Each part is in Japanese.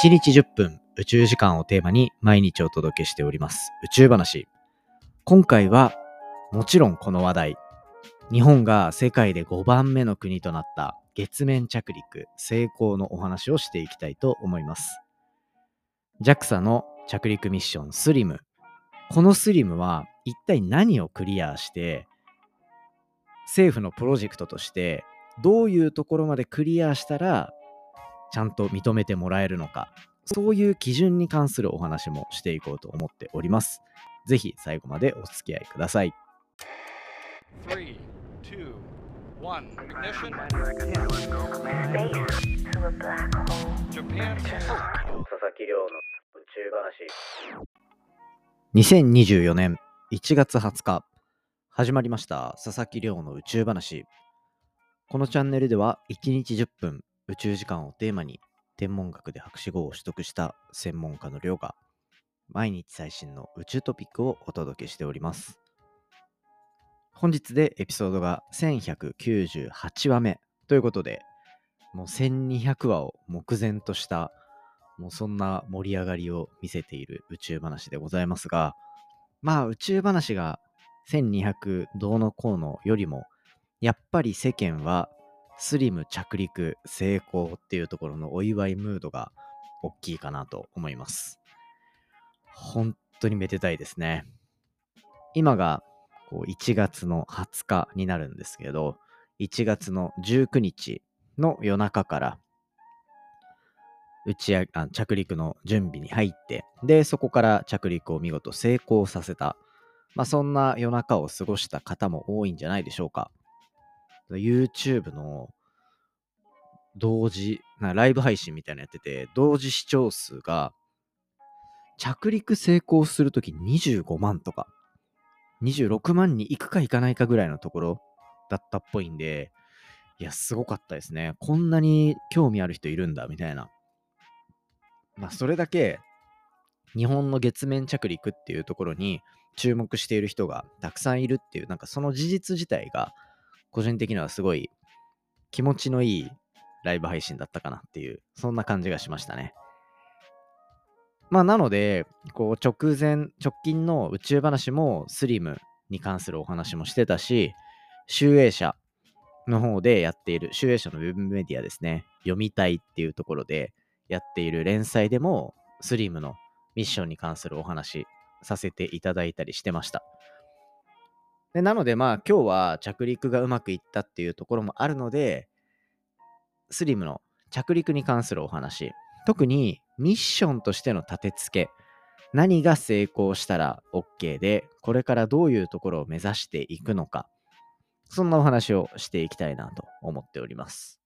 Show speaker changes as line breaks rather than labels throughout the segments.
1日10分宇宙時間をテーマに毎日お届けしております宇宙話。今回はもちろんこの話題。日本が世界で5番目の国となった月面着陸成功のお話をしていきたいと思います。JAXA の着陸ミッションスリム。このスリムは一体何をクリアして政府のプロジェクトとしてどういうところまでクリアしたらちゃんと認めてもらえるのか。そういう基準に関するお話もしていこうと思っております。ぜひ最後までお付き合いください。3 2 1 ignition. Japan. 佐々木亮の宇宙話。2024年1月20日。始まりました。佐々木亮の宇宙話。このチャンネルでは1日10分宇宙時間をテーマに天文学で博士号を取得した専門家の亮が毎日最新の宇宙トピックをお届けしております。本日でエピソードが1198話目ということでもう1200話を目前としたもうそんな盛り上がりを見せている宇宙話でございますが、まあ宇宙話が1200どうのこうのよりも、やっぱり世間はスリム着陸成功っていうところのお祝いムードが大きいかなと思います。本当にめでたいですね。今がこう1月の20日になるんですけど、1月の19日の夜中から打ち上げあ着陸の準備に入って、で、そこから着陸を見事成功させた。まあ、そんな夜中を過ごした方も多いんじゃないでしょうか。YouTube の同時、なライブ配信みたいなやってて、同時視聴数が着陸成功するとき25万とか、26万に行くか行かないかぐらいのところだったっぽいんで、いや、すごかったですね。こんなに興味ある人いるんだ、みたいな。まあ、それだけ日本の月面着陸っていうところに注目している人がたくさんいるっていう、なんかその事実自体が個人的にはすごい気持ちのいいライブ配信だったかなっていう、そんな感じがしましたね。まあなので、こう直前、直近の宇宙話もスリムに関するお話もしてたし、集英社の方でやっている、集英社のウェブメディアですね、読みたいっていうところで、やっている連載でも、スリムのミッションに関するお話させていただいたりしてました。でなので、まあ、今日は着陸がうまくいったっていうところもあるので、スリムの着陸に関するお話、特にミッションとしての立て付け、何が成功したら OK で、これからどういうところを目指していくのか、そんなお話をしていきたいなと思っております。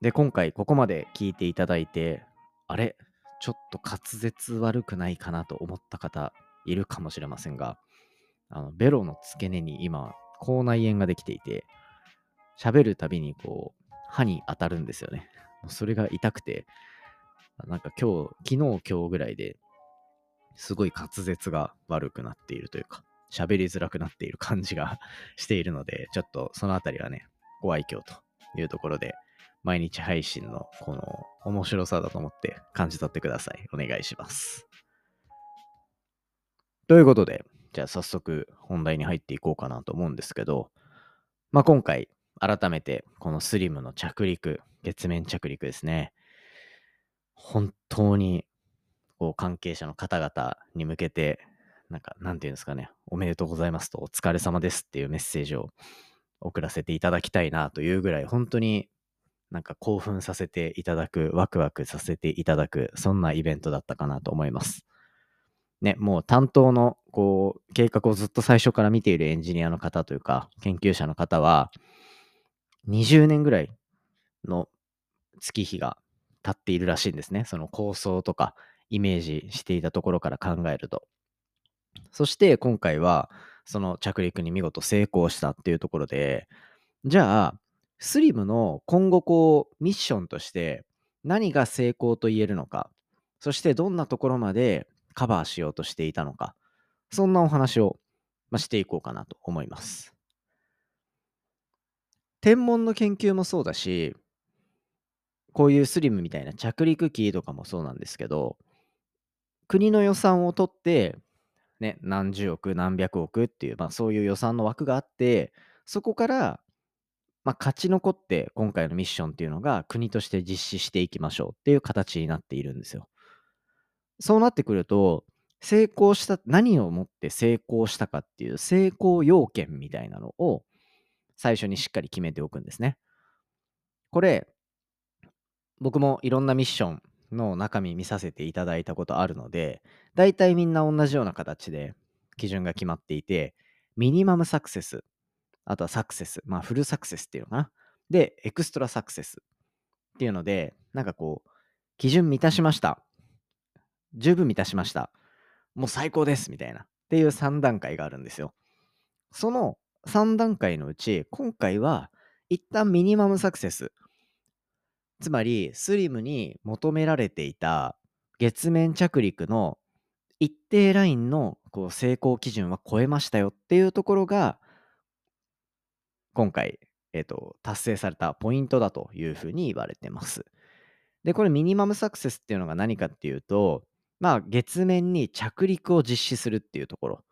で、今回ここまで聞いていただいて、あれ？ちょっと滑舌悪くないかなと思った方いるかもしれませんが、あのベロの付け根に今、口内炎ができていて、喋るたびにこう、歯に当たるんですよね。それが痛くて、なんか今日、昨日今日ぐらいですごい滑舌が悪くなっているというか、喋りづらくなっている感じが しているので、ちょっとそのあたりはね、ご愛嬌というところで、毎日配信のこの面白さだと思って感じ取ってください。お願いします。ということで、じゃあ早速本題に入っていこうかなと思うんですけど、まあ、今回改めてこのスリムの着陸、月面着陸ですね。本当にこう関係者の方々に向けて、なんか、なんていうんですかね、おめでとうございますと、お疲れ様ですっていうメッセージを送らせていただきたいなというぐらい、本当になんか興奮させていただく、ワクワクさせていただく、そんなイベントだったかなと思います。ね、もう担当のこう計画をずっと最初から見ているエンジニアの方というか、研究者の方は、20年ぐらいの月日が経っているらしいんですね。その構想とかイメージしていたところから考えると。そして今回はその着陸に見事成功したっていうところで、じゃあスリムの今後こうミッションとして何が成功と言えるのか、そしてどんなところまでカバーしようとしていたのか、そんなお話を、まあしていこうかなと思います。天文の研究もそうだし、こういうスリムみたいな着陸機とかもそうなんですけど、国の予算を取って、ね、何十億、何百億っていう、まあ、そういう予算の枠があって、そこから、まあ、勝ち残って今回のミッションっていうのが国として実施していきましょうっていう形になっているんですよ。そうなってくると、成功した、何をもって成功したかっていう成功要件みたいなのを最初にしっかり決めておくんですね。これ、僕もいろんなミッションの中身見させていただいたことあるので、大体みんな同じような形で基準が決まっていて、ミニマムサクセス、あとはサクセス、まあフルサクセスっていうのかな。で、エクストラサクセスっていうので、なんかこう、基準満たしました。十分満たしました。もう最高ですみたいな。っていう3段階があるんですよ。その3段階のうち、今回は一旦ミニマムサクセス。つまり、スリムに求められていた月面着陸の一定ラインのこう成功基準は超えましたよっていうところが、今回、えーと、達成されたポイントだというふうに言われてます。で、これミニマムサクセスっていうのが何かっていうと、まあ、月面に着陸を実施するっていうところ。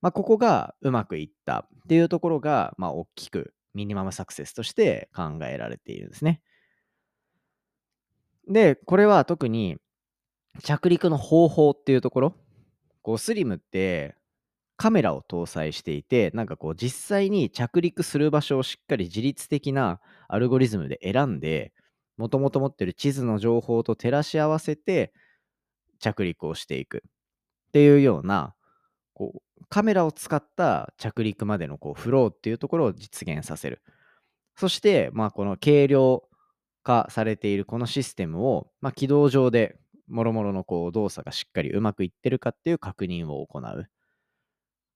まあ、ここがうまくいったっていうところが、まあ、大きくミニマムサクセスとして考えられているんですね。で、これは特に着陸の方法っていうところ、こうスリムってカメラを搭載していて、なんかこう実際に着陸する場所をしっかり自律的なアルゴリズムで選んで、もともと持ってる地図の情報と照らし合わせて、着陸をしていくっていうようなこうカメラを使った着陸までのこうフローっていうところを実現させるそして、まあ、この軽量化されているこのシステムを、まあ、軌道上でもろもろのこう動作がしっかりうまくいってるかっていう確認を行うっ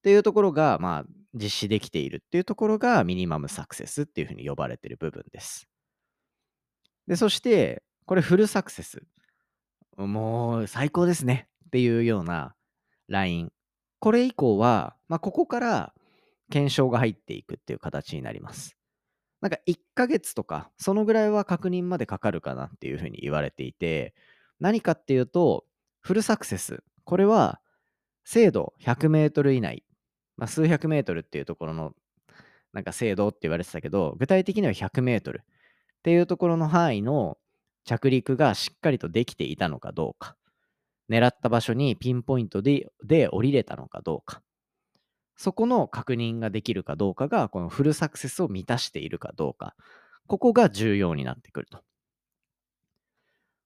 ていうところが、まあ、実施できているっていうところがミニマムサクセスっていうふうに呼ばれてる部分です。で、そして、これフルサクセス。もう最高ですねっていうようなライン。これ以降は、まあ、ここから検証が入っていくっていう形になります。なんか1ヶ月とか、そのぐらいは確認までかかるかなっていうふうに言われていて、何かっていうと、フルサクセス。これは、精度100メートル以内、まあ、数百メートルっていうところの、なんか精度って言われてたけど、具体的には100メートルっていうところの範囲の着陸がしっかりとできていたのかどうか、狙った場所にピンポイントでで降りれたのかどうか、そこの確認ができるかどうかが、このフルサクセスを満たしているかどうか、ここが重要になってくると。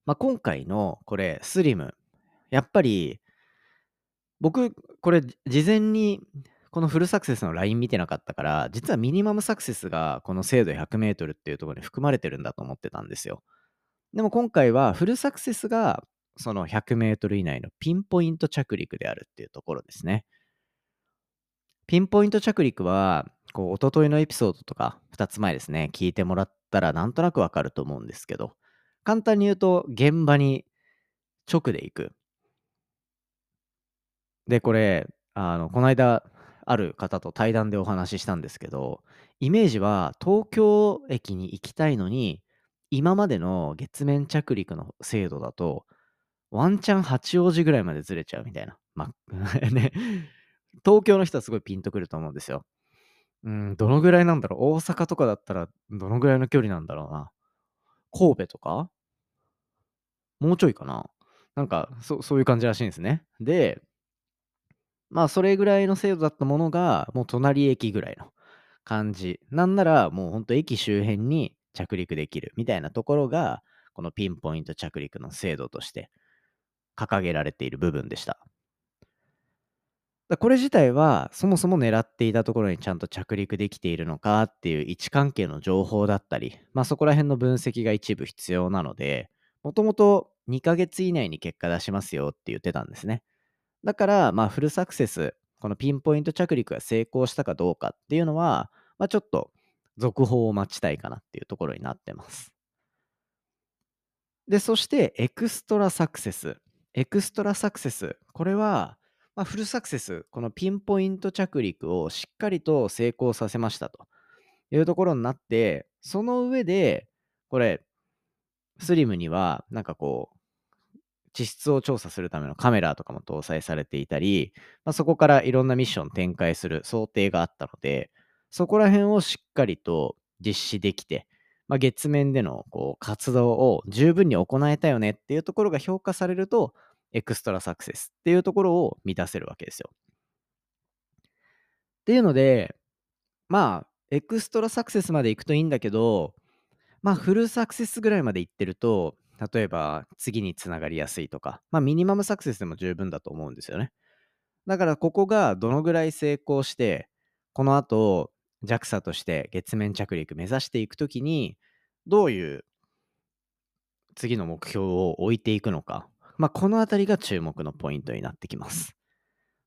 まあ、今回のこれ、スリム、やっぱり、僕、これ、事前にこのフルサクセスのライン見てなかったから、実はミニマムサクセスがこの精度 100m っていうところに含まれてるんだと思ってたんですよ。でも今回はフルサクセスがその100メートル以内のピンポイント着陸であるっていうところですね。ピンポイント着陸は、こう、おとといのエピソードとか、2つ前ですね、聞いてもらったらなんとなくわかると思うんですけど、簡単に言うと、現場に直で行く。で、これ、あの、この間、ある方と対談でお話ししたんですけど、イメージは東京駅に行きたいのに、今までの月面着陸の精度だと、ワンチャン八王子ぐらいまでずれちゃうみたいな。ま ね、東京の人はすごいピンとくると思うんですよ。うん、どのぐらいなんだろう。大阪とかだったらどのぐらいの距離なんだろうな。神戸とか？もうちょいかな。なんかそ、そういう感じらしいんですね。で、まあ、それぐらいの精度だったものが、もう隣駅ぐらいの感じ。なんなら、もうほんと駅周辺に着陸できるみたいなところが、このピンポイント着陸の精度として掲げられている部分でした。これ自体はそもそも狙っていたところにちゃんと着陸できているのかっていう位置関係の情報だったり、まあ、そこら辺の分析が一部必要なので、もともと2ヶ月以内に結果出しますよって言ってたんですね。だから、まあ、フルサクセス、このピンポイント着陸が成功したかどうかっていうのは、まあ、ちょっと続報を待ちたいかなっていうところになってます。で、そして、エクストラサクセス。エクストラサクセス。これは、まあ、フルサクセス。このピンポイント着陸をしっかりと成功させましたというところになって、その上で、これ、スリムには、なんかこう、地質を調査するためのカメラとかも搭載されていたり、まあ、そこからいろんなミッション展開する想定があったので、そこら辺をしっかりと実施できて、まあ、月面でのこう活動を十分に行えたよねっていうところが評価されると、エクストラサクセスっていうところを満たせるわけですよ。っていうので、まあ、エクストラサクセスまで行くといいんだけど、まあ、フルサクセスぐらいまで行ってると、例えば次につながりやすいとか、まあ、ミニマムサクセスでも十分だと思うんですよね。だから、ここがどのぐらい成功して、この後、JAXA として月面着陸目指していくときに、どういう次の目標を置いていくのか、まあ、このあたりが注目のポイントになってきます。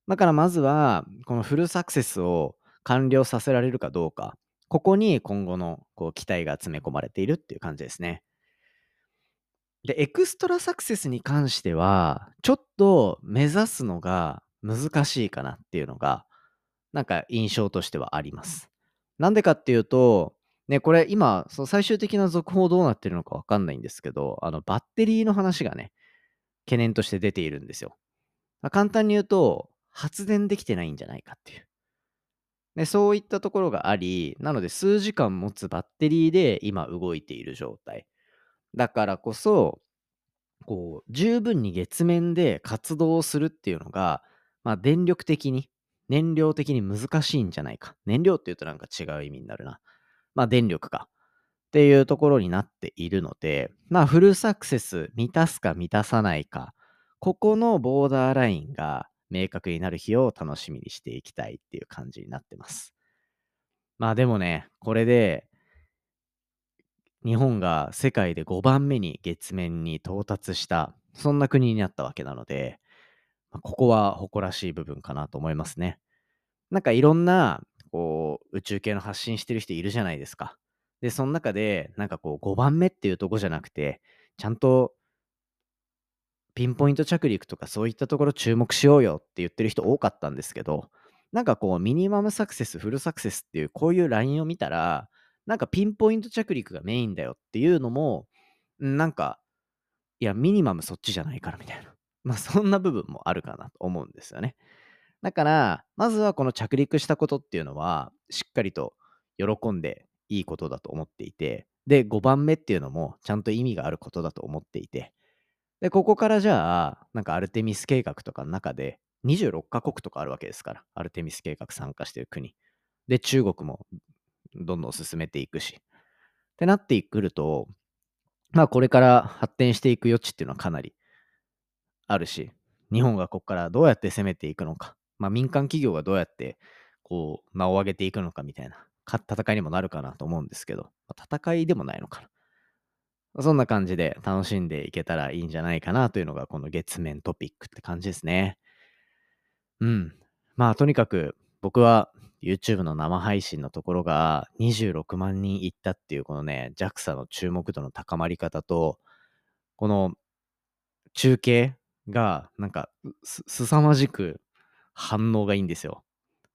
だからまずは、このフルサクセスを完了させられるかどうか、ここに今後のこう期待が詰め込まれているっていう感じですね。で、エクストラサクセスに関しては、ちょっと目指すのが難しいかなっていうのが、なんか印象としてはあります。なんでかっていうと、ね、これ今、その最終的な続報どうなってるのかわかんないんですけど、あのバッテリーの話がね、懸念として出ているんですよ。まあ、簡単に言うと、発電できてないんじゃないかっていう。でそういったところがあり、なので数時間持つバッテリーで今動いている状態。だからこそ、こう、十分に月面で活動するっていうのが、まあ電力的に、燃料的に難しいんじゃないか。燃料っていうとなんか違う意味になるな。まあ電力か。っていうところになっているので、まあフルサクセス満たすか満たさないか、ここのボーダーラインが明確になる日を楽しみにしていきたいっていう感じになってます。まあでもね、これで日本が世界で5番目に月面に到達した、そんな国になったわけなので、ここは誇らしい部分かなと思いますね。なんかいろんなこう宇宙系の発信してる人いるじゃないですか。で、その中で、なんかこう5番目っていうとこじゃなくて、ちゃんとピンポイント着陸とかそういったところ注目しようよって言ってる人多かったんですけど、なんかこうミニマムサクセス、フルサクセスっていうこういうラインを見たら、なんかピンポイント着陸がメインだよっていうのも、なんか、いや、ミニマムそっちじゃないからみたいな。まあそんな部分もあるかなと思うんですよね。だから、まずはこの着陸したことっていうのは、しっかりと喜んでいいことだと思っていて、で、5番目っていうのもちゃんと意味があることだと思っていて、で、ここからじゃあ、なんかアルテミス計画とかの中で、26カ国とかあるわけですから、アルテミス計画参加してる国。で、中国もどんどん進めていくし。ってなってくると、まあこれから発展していく余地っていうのはかなりあるし、日本がここからどうやって攻めていくのか、まあ民間企業がどうやってこう名を上げていくのかみたいな戦いにもなるかなと思うんですけど、戦いでもないのかな。そんな感じで楽しんでいけたらいいんじゃないかなというのがこの月面トピックって感じですね。うん。まあとにかく僕は YouTube の生配信のところが26万人いったっていうこのね JAXA の注目度の高まり方とこの中継がなんかすさまじく反応がいいんですよ。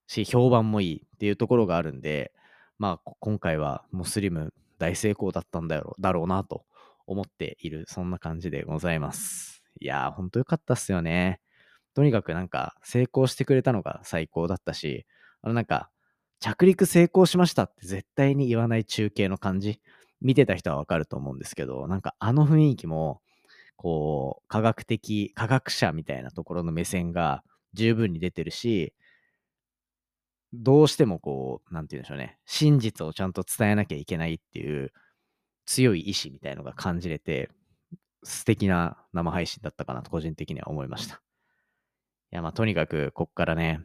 し評判もいいっていうところがあるんでまあ今回はモスリム大成功だったんだろうだろうなと思っている、そんな感じでございます。いやー、ほんとよかったっすよね。とにかくなんか成功してくれたのが最高だったし、あのなんか、着陸成功しましたって絶対に言わない中継の感じ、見てた人はわかると思うんですけど、なんかあの雰囲気も、こう、科学的、科学者みたいなところの目線が十分に出てるし、どうしてもこう、なんて言うんでしょうね、真実をちゃんと伝えなきゃいけないっていう強い意志みたいのが感じれて、素敵な生配信だったかなと個人的には思いました。いや、まあとにかくこっからね、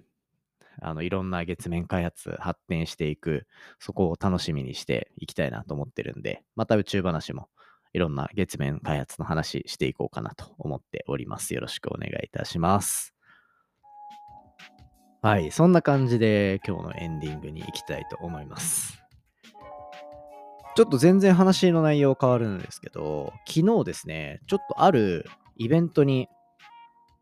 あのいろんな月面開発発展していく、そこを楽しみにしていきたいなと思ってるんで、また宇宙話もいろんな月面開発の話していこうかなと思っております。よろしくお願いいたします。はい、そんな感じで今日のエンディングに行きたいと思います。ちょっと全然話の内容変わるんですけど、昨日ですね、ちょっとあるイベントに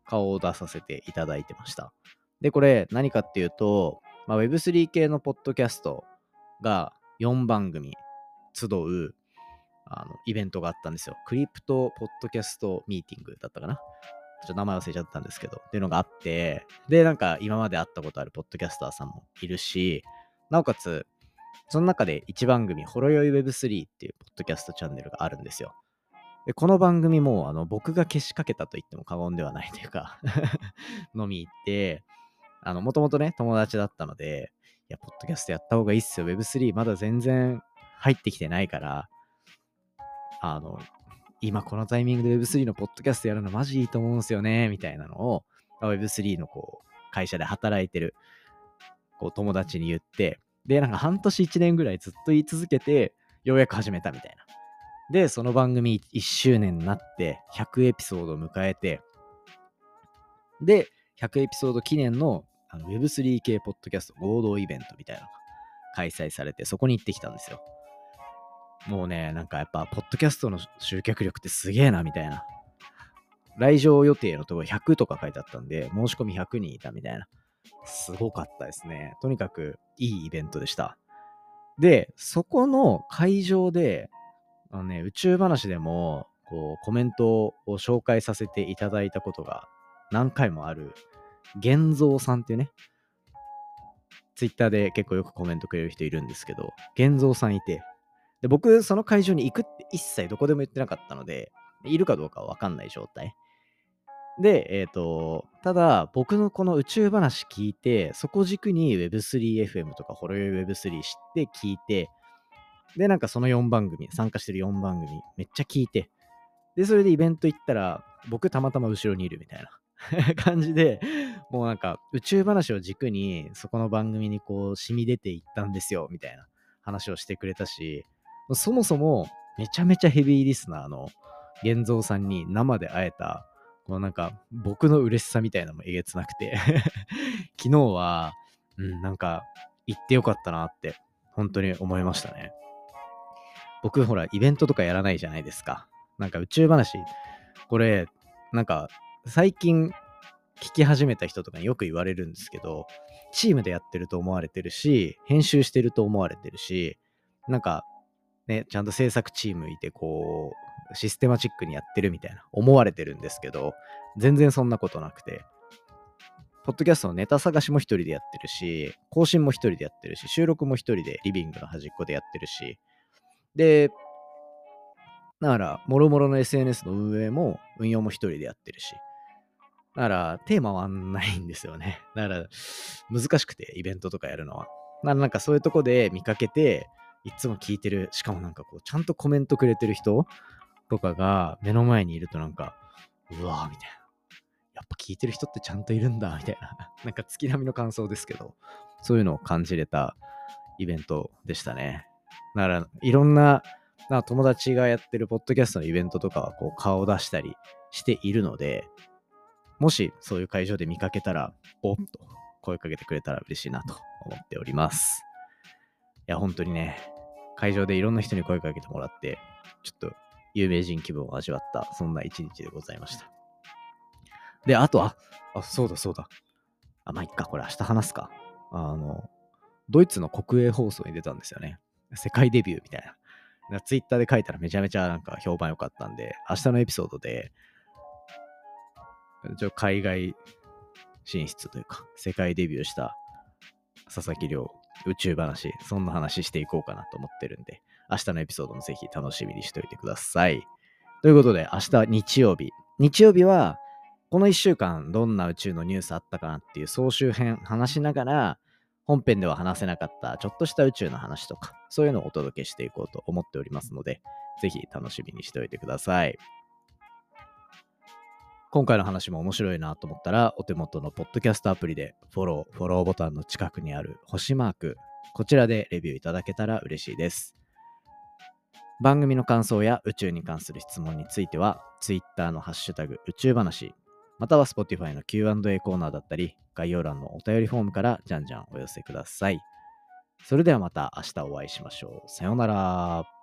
顔を出させていただいてました。で、これ何かっていうと、まあ、Web3 系のポッドキャストが4番組集うあの、イベントがあったんですよ。クリプトポッドキャストミーティングだったかな。ちょっと名前忘れちゃったんですけど、っていうのがあって、で、なんか今まで会ったことあるポッドキャスターさんもいるし、なおかつ、その中で1番組、ほろよい Web3 っていうポッドキャストチャンネルがあるんですよ。で、この番組も、あの、僕が消しかけたと言っても過言ではないというか 飲み行って、もともとね、友達だったので、いや、ポッドキャストやった方がいいっすよ。Web3 まだ全然入ってきてないから、あの、今このタイミングで Web3 のポッドキャストやるのマジいいと思うんですよね、みたいなのを、Web3 のこう、会社で働いてる、こう、友達に言って、で、なんか半年1年ぐらいずっと言い続けて、ようやく始めたみたいな。で、その番組1周年になって、100エピソードを迎えて、で、100エピソード記念のあの Web3 系ポッドキャスト合同イベントみたいなのが開催されて、そこに行ってきたんですよ。もうね、なんかやっぱ、ポッドキャストの集客力ってすげえな、みたいな。来場予定のところ100とか書いてあったんで、申し込み100人いたみたいな。すごかったですね。とにかくいいイベントでした。で、そこの会場で、あのね、宇宙話でも、こう、コメントを紹介させていただいたことが何回もある、玄三さんっていうね、ツイッターで結構よくコメントくれる人いるんですけど、玄三さんいて、で僕、その会場に行くって一切どこでも言ってなかったので、いるかどうかはわかんない状態。で、えっ、ー、と、ただ、僕のこの宇宙話聞いて、そこ軸に Web3FM とかホロヨイ Web3 知って聞いて、で、なんかその4番組、参加してる4番組、めっちゃ聞いて、で、それでイベント行ったら、僕たまたま後ろにいるみたいな 感じで、もうなんか宇宙話を軸に、そこの番組にこう、染み出ていったんですよ、みたいな話をしてくれたし、そもそも、めちゃめちゃヘビーリスナーの玄三さんに生で会えた、このなんか僕の嬉しさみたいなのもえげつなくて 昨日は、うん、なんか行ってよかったなって本当に思いましたね。僕ほら、イベントとかやらないじゃないですか。なんか宇宙話、これ、なんか最近聞き始めた人とかによく言われるんですけど、チームでやってると思われてるし、編集してると思われてるし、なんかね、ちゃんと制作チームいて、こう、システマチックにやってるみたいな思われてるんですけど、全然そんなことなくて、ポッドキャストのネタ探しも一人でやってるし、更新も一人でやってるし、収録も一人でリビングの端っこでやってるし、で、だから、もろもろの SNS の運営も運用も一人でやってるし、だから、テーマはないんですよね。だから、難しくて、イベントとかやるのは。なんかそういうとこで見かけて、いつも聞いてる、しかもなんかこう、ちゃんとコメントくれてる人とかが目の前にいるとなんか、うわーみたいな。やっぱ聞いてる人ってちゃんといるんだ、みたいな。なんか月並みの感想ですけど、そういうのを感じれたイベントでしたね。だから、いろんな、な友達がやってるポッドキャストのイベントとかはこう顔を出したりしているので、もしそういう会場で見かけたら、おっと声かけてくれたら嬉しいなと思っております。いや、本当にね、会場でいろんな人に声かけてもらって、ちょっと有名人気分を味わった、そんな一日でございました。で、あと、あ、あ、そうだそうだ。あ、まあ、いっか、これ明日話すか。あの、ドイツの国営放送に出たんですよね。世界デビューみたいな。ツイッターで書いたらめちゃめちゃなんか評判良かったんで、明日のエピソードで、ちょ海外進出というか、世界デビューした佐々木亮宇宙話、そんな話していこうかなと思ってるんで、明日のエピソードもぜひ楽しみにしておいてください。ということで、明日日曜日。日曜日は、この1週間どんな宇宙のニュースあったかなっていう総集編話しながら、本編では話せなかったちょっとした宇宙の話とか、そういうのをお届けしていこうと思っておりますので、ぜひ楽しみにしておいてください。今回の話も面白いなと思ったら、お手元のポッドキャストアプリでフォロー、フォローボタンの近くにある星マーク、こちらでレビューいただけたら嬉しいです。番組の感想や宇宙に関する質問については、Twitter のハッシュタグ宇宙話、または Spotify の Q&A コーナーだったり、概要欄のお便りフォームからじゃんじゃんお寄せください。それではまた明日お会いしましょう。さようなら。